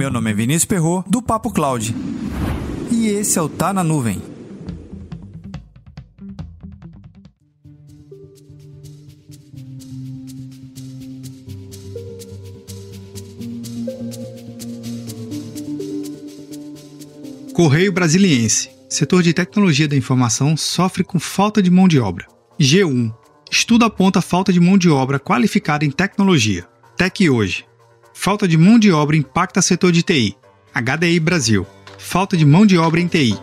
Meu nome é Vinícius Perro do Papo Cloud. E esse é o Tá na Nuvem. Correio Brasiliense. Setor de tecnologia da informação sofre com falta de mão de obra. G1. Estudo aponta falta de mão de obra qualificada em tecnologia. Tec hoje. Falta de mão de obra impacta setor de TI. HDI Brasil. Falta de mão de obra em TI.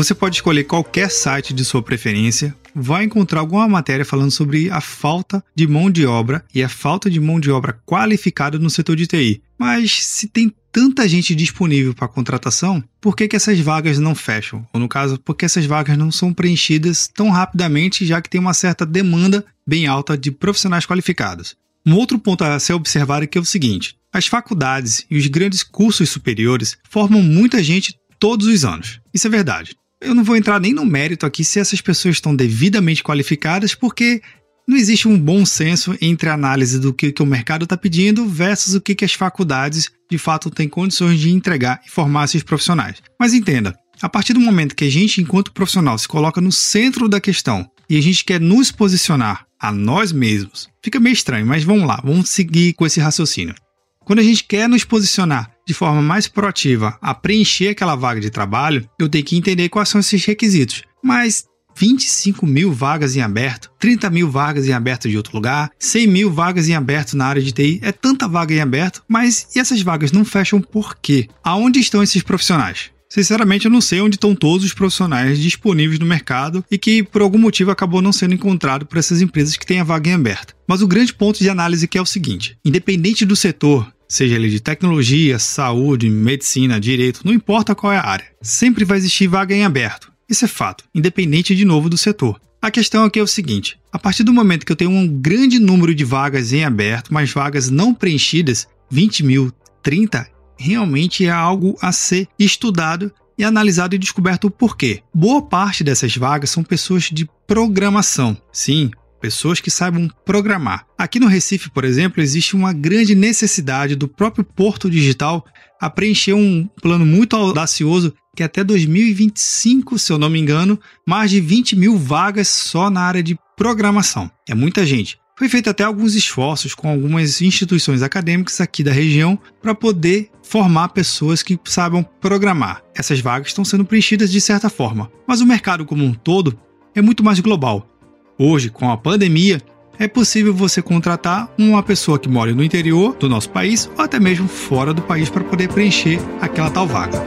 Você pode escolher qualquer site de sua preferência, vai encontrar alguma matéria falando sobre a falta de mão de obra e a falta de mão de obra qualificada no setor de TI. Mas se tem tanta gente disponível para contratação, por que, que essas vagas não fecham? Ou no caso, por que essas vagas não são preenchidas tão rapidamente, já que tem uma certa demanda bem alta de profissionais qualificados? Um outro ponto a ser observado é é o seguinte: as faculdades e os grandes cursos superiores formam muita gente todos os anos. Isso é verdade. Eu não vou entrar nem no mérito aqui se essas pessoas estão devidamente qualificadas, porque não existe um bom senso entre a análise do que, que o mercado está pedindo versus o que, que as faculdades de fato têm condições de entregar e formar esses profissionais. Mas entenda, a partir do momento que a gente, enquanto profissional, se coloca no centro da questão e a gente quer nos posicionar a nós mesmos, fica meio estranho, mas vamos lá, vamos seguir com esse raciocínio. Quando a gente quer nos posicionar de forma mais proativa a preencher aquela vaga de trabalho, eu tenho que entender quais são esses requisitos. Mas 25 mil vagas em aberto, 30 mil vagas em aberto de outro lugar, 100 mil vagas em aberto na área de TI, é tanta vaga em aberto, mas e essas vagas não fecham por quê? Aonde estão esses profissionais? Sinceramente, eu não sei onde estão todos os profissionais disponíveis no mercado e que, por algum motivo, acabou não sendo encontrado por essas empresas que têm a vaga em aberto. Mas o grande ponto de análise que é o seguinte: independente do setor, seja ele de tecnologia, saúde, medicina, direito, não importa qual é a área, sempre vai existir vaga em aberto. Isso é fato, independente de novo do setor. A questão aqui é o seguinte: a partir do momento que eu tenho um grande número de vagas em aberto, mas vagas não preenchidas, 20 mil, 30, realmente é algo a ser estudado e analisado e descoberto o porquê. Boa parte dessas vagas são pessoas de programação. Sim, pessoas que saibam programar. Aqui no Recife, por exemplo, existe uma grande necessidade do próprio Porto Digital a preencher um plano muito audacioso que até 2025, se eu não me engano, mais de 20 mil vagas só na área de programação. É muita gente. Foi feito até alguns esforços com algumas instituições acadêmicas aqui da região para poder formar pessoas que saibam programar. Essas vagas estão sendo preenchidas de certa forma, mas o mercado como um todo é muito mais global. Hoje, com a pandemia, é possível você contratar uma pessoa que mora no interior do nosso país ou até mesmo fora do país para poder preencher aquela tal vaga.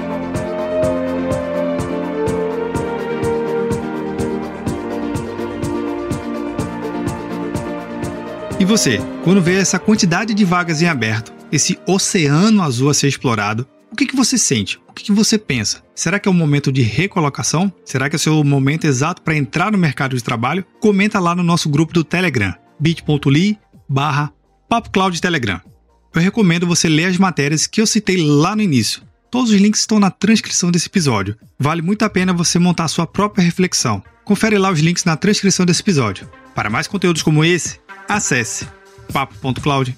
E você, quando vê essa quantidade de vagas em aberto, esse oceano azul a ser explorado, o que, que você sente? O que, que você pensa? Será que é o momento de recolocação? Será que é o seu momento exato para entrar no mercado de trabalho? Comenta lá no noly grupo do Telegram, bit.ly barra Telegram. Eu recomendo você ler as matérias que eu citei lá no início. Todos os links estão na transcrição desse episódio. Vale muito a pena você montar sua própria reflexão. Confere lá os links na transcrição desse episódio. Para mais conteúdos como esse, acesse papo.cloud.